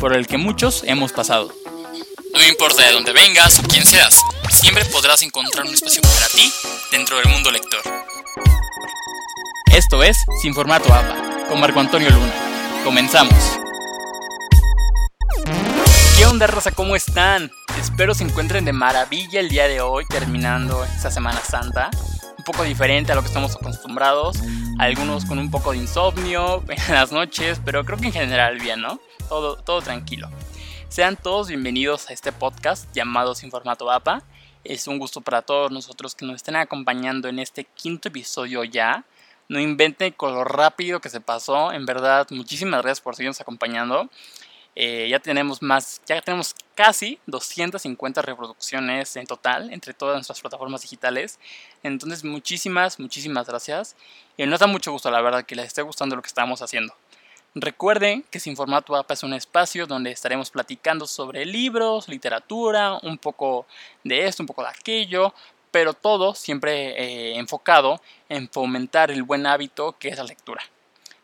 por el que muchos hemos pasado. No importa de dónde vengas o quién seas, siempre podrás encontrar un espacio para ti dentro del mundo lector. Esto es Sin Formato APA, con Marco Antonio Luna. Comenzamos. ¿Qué onda, raza? ¿Cómo están? Espero se encuentren de maravilla el día de hoy, terminando esta Semana Santa. Poco diferente a lo que estamos acostumbrados. Algunos con un poco de insomnio en las noches, pero creo que en general bien, ¿no? Todo, todo tranquilo. Sean todos bienvenidos a este podcast llamado Sin Formato APA. Es un gusto para todos nosotros que nos estén acompañando en este quinto episodio ya. No inventen con lo rápido que se pasó. En verdad, muchísimas gracias por seguirnos acompañando. Eh, ya tenemos más, ya tenemos casi 250 reproducciones en total entre todas nuestras plataformas digitales. Entonces, muchísimas, muchísimas gracias. Y nos da mucho gusto, la verdad, que les esté gustando lo que estamos haciendo. Recuerden que Sin Formato APA es un espacio donde estaremos platicando sobre libros, literatura, un poco de esto, un poco de aquello, pero todo siempre eh, enfocado en fomentar el buen hábito que es la lectura.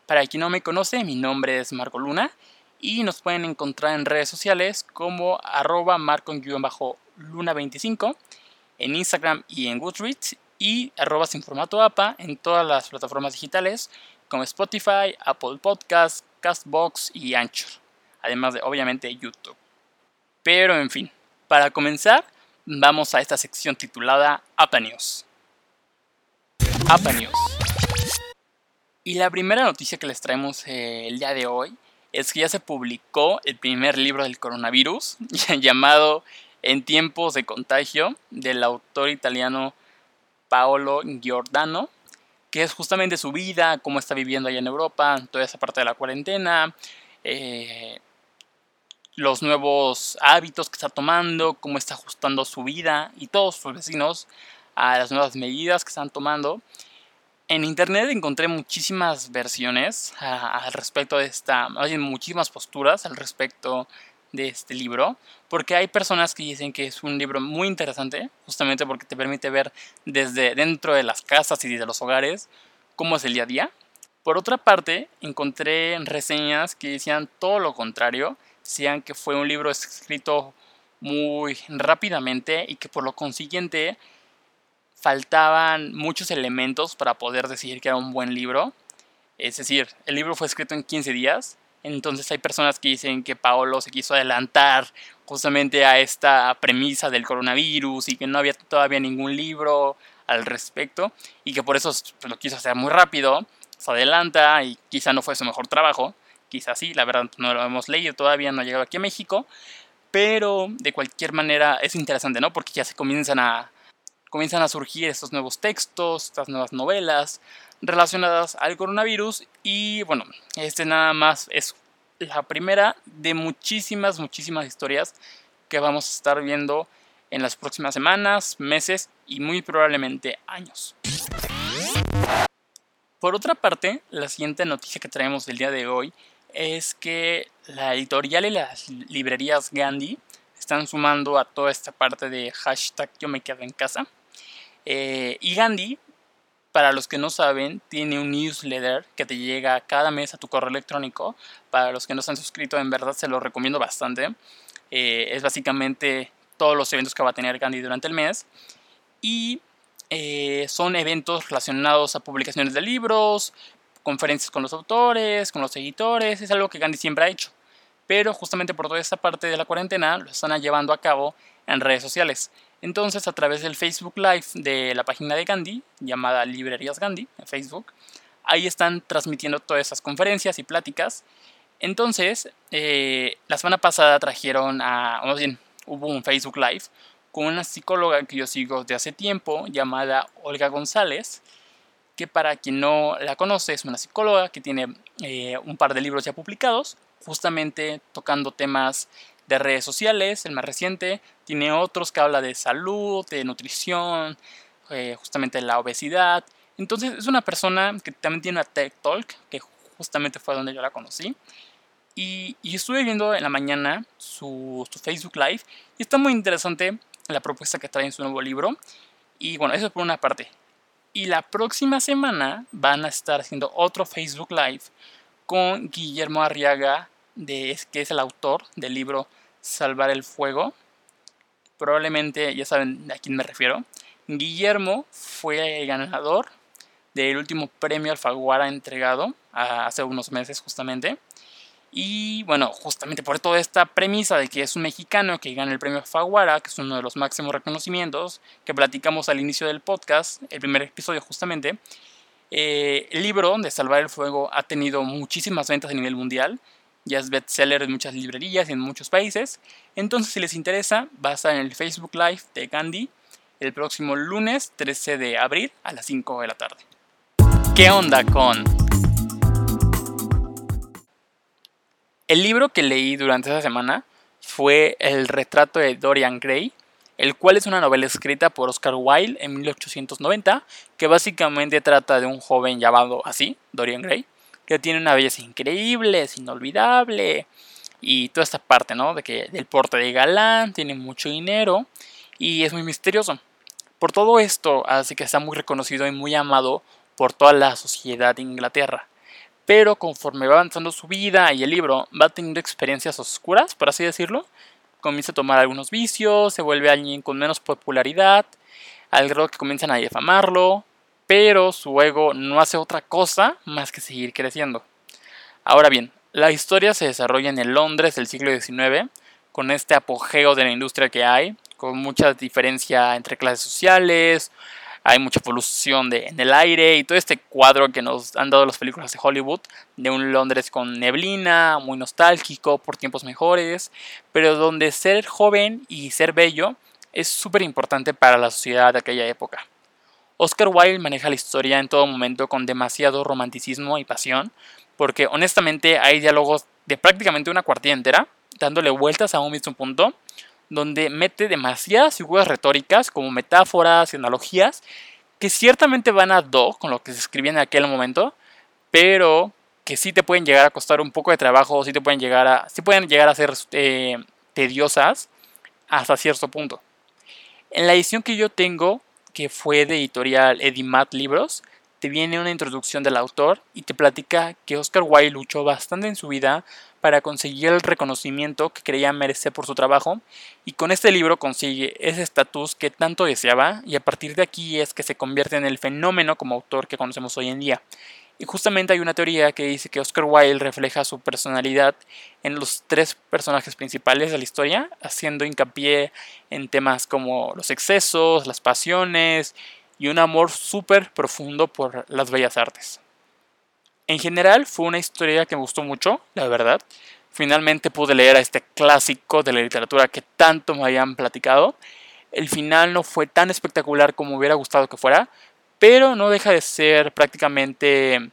Para quien no me conoce, mi nombre es Marco Luna y nos pueden encontrar en redes sociales como arroba marco-luna25 en Instagram y en Goodreads y arroba sin formato APA en todas las plataformas digitales como Spotify, Apple Podcasts, Castbox y Anchor, además de obviamente YouTube. Pero en fin, para comenzar, vamos a esta sección titulada APA News. APA News. Y la primera noticia que les traemos eh, el día de hoy es que ya se publicó el primer libro del coronavirus llamado En tiempos de contagio del autor italiano Paolo Giordano, que es justamente su vida, cómo está viviendo allá en Europa, toda esa parte de la cuarentena, eh, los nuevos hábitos que está tomando, cómo está ajustando su vida y todos sus vecinos a las nuevas medidas que están tomando. En internet encontré muchísimas versiones al respecto de esta, muchísimas posturas al respecto de este libro, porque hay personas que dicen que es un libro muy interesante, justamente porque te permite ver desde dentro de las casas y desde los hogares cómo es el día a día. Por otra parte, encontré reseñas que decían todo lo contrario, decían que fue un libro escrito muy rápidamente y que por lo consiguiente faltaban muchos elementos para poder decir que era un buen libro. Es decir, el libro fue escrito en 15 días, entonces hay personas que dicen que Paolo se quiso adelantar justamente a esta premisa del coronavirus y que no había todavía ningún libro al respecto y que por eso lo quiso hacer muy rápido, se adelanta y quizá no fue su mejor trabajo, quizá sí, la verdad no lo hemos leído todavía, no ha llegado aquí a México, pero de cualquier manera es interesante, ¿no? Porque ya se comienzan a, comienzan a surgir estos nuevos textos, estas nuevas novelas relacionadas al coronavirus y bueno, este nada más es la primera de muchísimas, muchísimas historias que vamos a estar viendo en las próximas semanas, meses y muy probablemente años. Por otra parte, la siguiente noticia que traemos del día de hoy es que la editorial y las librerías Gandhi están sumando a toda esta parte de hashtag yo me quedo en casa. Eh, y Gandhi, para los que no saben, tiene un newsletter que te llega cada mes a tu correo electrónico. Para los que no están suscritos, en verdad se lo recomiendo bastante. Eh, es básicamente todos los eventos que va a tener Gandhi durante el mes. Y eh, son eventos relacionados a publicaciones de libros, conferencias con los autores, con los editores. Es algo que Gandhi siempre ha hecho. Pero justamente por toda esta parte de la cuarentena lo están llevando a cabo en redes sociales. Entonces, a través del Facebook Live de la página de Gandhi, llamada Librerías Gandhi, en Facebook, ahí están transmitiendo todas esas conferencias y pláticas. Entonces, eh, la semana pasada trajeron a, más bien, hubo un Facebook Live con una psicóloga que yo sigo de hace tiempo, llamada Olga González, que para quien no la conoce es una psicóloga que tiene eh, un par de libros ya publicados, justamente tocando temas de redes sociales, el más reciente. Tiene otros que habla de salud, de nutrición, eh, justamente la obesidad. Entonces es una persona que también tiene una TED Talk, que justamente fue donde yo la conocí. Y, estuve viendo en la mañana su, Facebook Live y está muy interesante la propuesta que trae en su nuevo libro. Y bueno, eso por una parte. Y la próxima semana van a estar haciendo otro Facebook Live con Guillermo Arriaga, de, que es el autor del libro Salvar el Fuego. Probablemente ya saben a quién me refiero. Guillermo fue el ganador del último premio Alfaguara entregado hace unos meses justamente. Y bueno, justamente por toda esta premisa de que es un mexicano que gana el premio Faguara, que es uno de los máximos reconocimientos que platicamos al inicio del podcast, el primer episodio justamente, eh, el libro de Salvar el Fuego ha tenido muchísimas ventas a nivel mundial, ya es bestseller en muchas librerías y en muchos países. Entonces, si les interesa, va a estar en el Facebook Live de Gandhi el próximo lunes 13 de abril a las 5 de la tarde. ¿Qué onda con El libro que leí durante esa semana fue El retrato de Dorian Gray, el cual es una novela escrita por Oscar Wilde en 1890, que básicamente trata de un joven llamado así, Dorian Gray, que tiene una belleza increíble, es inolvidable, y toda esta parte, ¿no? De que del porte de galán, tiene mucho dinero y es muy misterioso. Por todo esto hace que está muy reconocido y muy amado por toda la sociedad de Inglaterra pero conforme va avanzando su vida y el libro va teniendo experiencias oscuras, por así decirlo, comienza a tomar algunos vicios, se vuelve alguien con menos popularidad, al que comienzan a difamarlo, pero su ego no hace otra cosa más que seguir creciendo. Ahora bien, la historia se desarrolla en el Londres del siglo XIX, con este apogeo de la industria que hay, con mucha diferencia entre clases sociales, hay mucha polución de, en el aire y todo este cuadro que nos han dado las películas de Hollywood de un Londres con neblina, muy nostálgico, por tiempos mejores, pero donde ser joven y ser bello es súper importante para la sociedad de aquella época. Oscar Wilde maneja la historia en todo momento con demasiado romanticismo y pasión, porque honestamente hay diálogos de prácticamente una cuartilla entera, dándole vueltas a un mismo punto, donde mete demasiadas figuras retóricas como metáforas y analogías que ciertamente van a do con lo que se escribía en aquel momento, pero que sí te pueden llegar a costar un poco de trabajo, sí te pueden llegar a, sí pueden llegar a ser eh, tediosas hasta cierto punto. En la edición que yo tengo, que fue de editorial Edimat Libros, te viene una introducción del autor y te platica que Oscar Wilde luchó bastante en su vida para conseguir el reconocimiento que creía merecer por su trabajo y con este libro consigue ese estatus que tanto deseaba y a partir de aquí es que se convierte en el fenómeno como autor que conocemos hoy en día. Y justamente hay una teoría que dice que Oscar Wilde refleja su personalidad en los tres personajes principales de la historia, haciendo hincapié en temas como los excesos, las pasiones y un amor súper profundo por las bellas artes. En general fue una historia que me gustó mucho, la verdad. Finalmente pude leer a este clásico de la literatura que tanto me habían platicado. El final no fue tan espectacular como hubiera gustado que fuera, pero no deja de ser prácticamente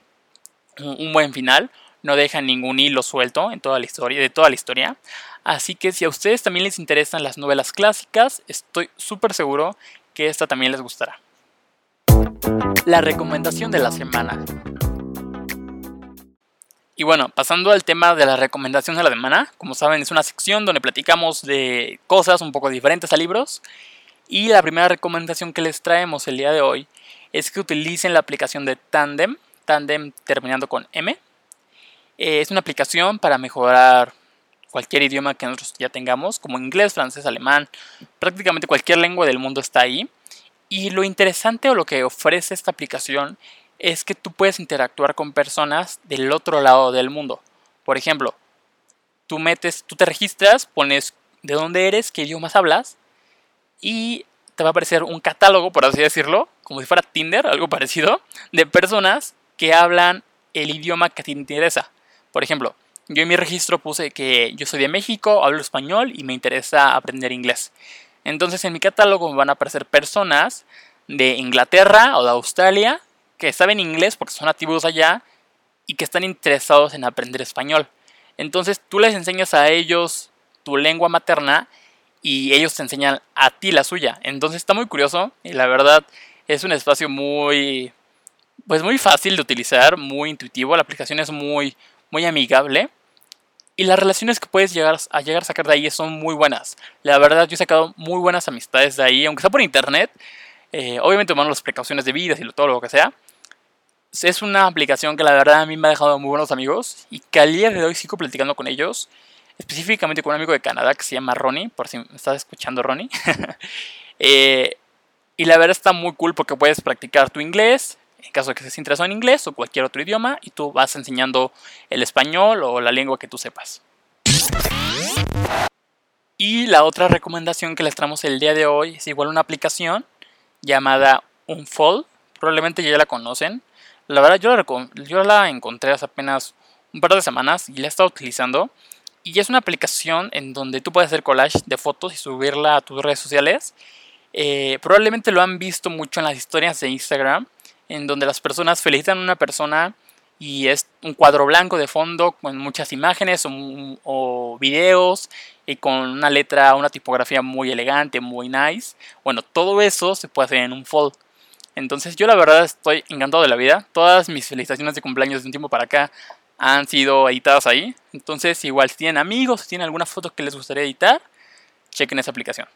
un buen final. No deja ningún hilo suelto en toda la historia, de toda la historia. Así que si a ustedes también les interesan las novelas clásicas, estoy súper seguro que esta también les gustará. La recomendación de la semana. Y bueno, pasando al tema de la recomendación de la semana, como saben es una sección donde platicamos de cosas un poco diferentes a libros. Y la primera recomendación que les traemos el día de hoy es que utilicen la aplicación de Tandem, Tandem terminando con M. Eh, es una aplicación para mejorar cualquier idioma que nosotros ya tengamos, como inglés, francés, alemán, prácticamente cualquier lengua del mundo está ahí. Y lo interesante o lo que ofrece esta aplicación es que tú puedes interactuar con personas del otro lado del mundo. Por ejemplo, tú metes, tú te registras, pones de dónde eres, qué idiomas hablas y te va a aparecer un catálogo, por así decirlo, como si fuera Tinder, algo parecido, de personas que hablan el idioma que te interesa. Por ejemplo, yo en mi registro puse que yo soy de México, hablo español y me interesa aprender inglés. Entonces en mi catálogo van a aparecer personas de Inglaterra o de Australia que saben inglés porque son nativos allá y que están interesados en aprender español. Entonces tú les enseñas a ellos tu lengua materna y ellos te enseñan a ti la suya. Entonces está muy curioso y la verdad es un espacio muy pues muy fácil de utilizar, muy intuitivo, la aplicación es muy muy amigable y las relaciones que puedes llegar a llegar a sacar de ahí son muy buenas. La verdad yo he sacado muy buenas amistades de ahí, aunque sea por internet. Eh, obviamente tomando las precauciones debidas y todo lo que sea. Es una aplicación que la verdad a mí me ha dejado muy buenos amigos y que al día de hoy sigo platicando con ellos específicamente con un amigo de Canadá que se llama Ronnie, por si me estás escuchando Ronnie. Eh, y la verdad está muy cool porque puedes practicar tu inglés, en caso de que estés interesado en inglés o cualquier otro idioma, y tú vas enseñando el español o la lengua que tú sepas. Y la otra recomendación que les traemos el día de hoy es igual una aplicación llamada Unfold. Probablemente ya la conocen. La verdad yo la, yo la encontré hace apenas un par de semanas y la he estado utilizando. Y es una aplicación en donde tú puedes hacer collage de fotos y subirla a tus redes sociales. Eh, probablemente lo han visto mucho en las historias de Instagram, en donde las personas felicitan a una persona y es un cuadro blanco de fondo con muchas imágenes o, videos y con una letra, una tipografía muy elegante, muy nice. Bueno, todo eso se puede hacer en un fold. Entonces yo la verdad estoy encantado de la vida. Todas mis felicitaciones de cumpleaños de un tiempo para acá han sido editadas ahí. Entonces, igual si tienen amigos, si tienen alguna foto que les gustaría editar, chequen esa aplicación.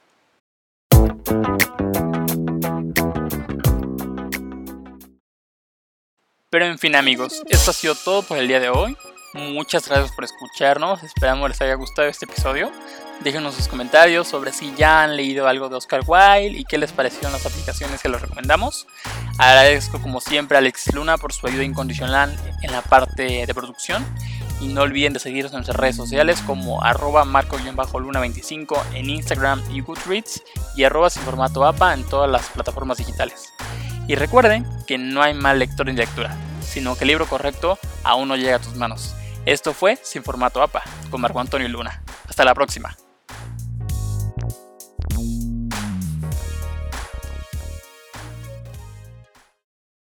Pero en fin amigos, esto ha sido todo por el día de hoy. Muchas gracias por escucharnos, esperamos les haya gustado este episodio. Déjenos sus comentarios sobre si ya han leído algo de Oscar Wilde y qué les parecieron las aplicaciones que les recomendamos. Agradezco como siempre a Alex Luna por su ayuda incondicional en la parte de producción. Y no olviden de seguirnos en nuestras redes sociales como arroba marco-luna25 en Instagram y Goodreads y arroba sin formato APA en todas las plataformas digitales. Y recuerden que no hay mal lector en lectura, sino que el libro correcto aún no llega a tus manos. Esto fue Sin Formato APA con Marco Antonio Luna. Hasta la próxima.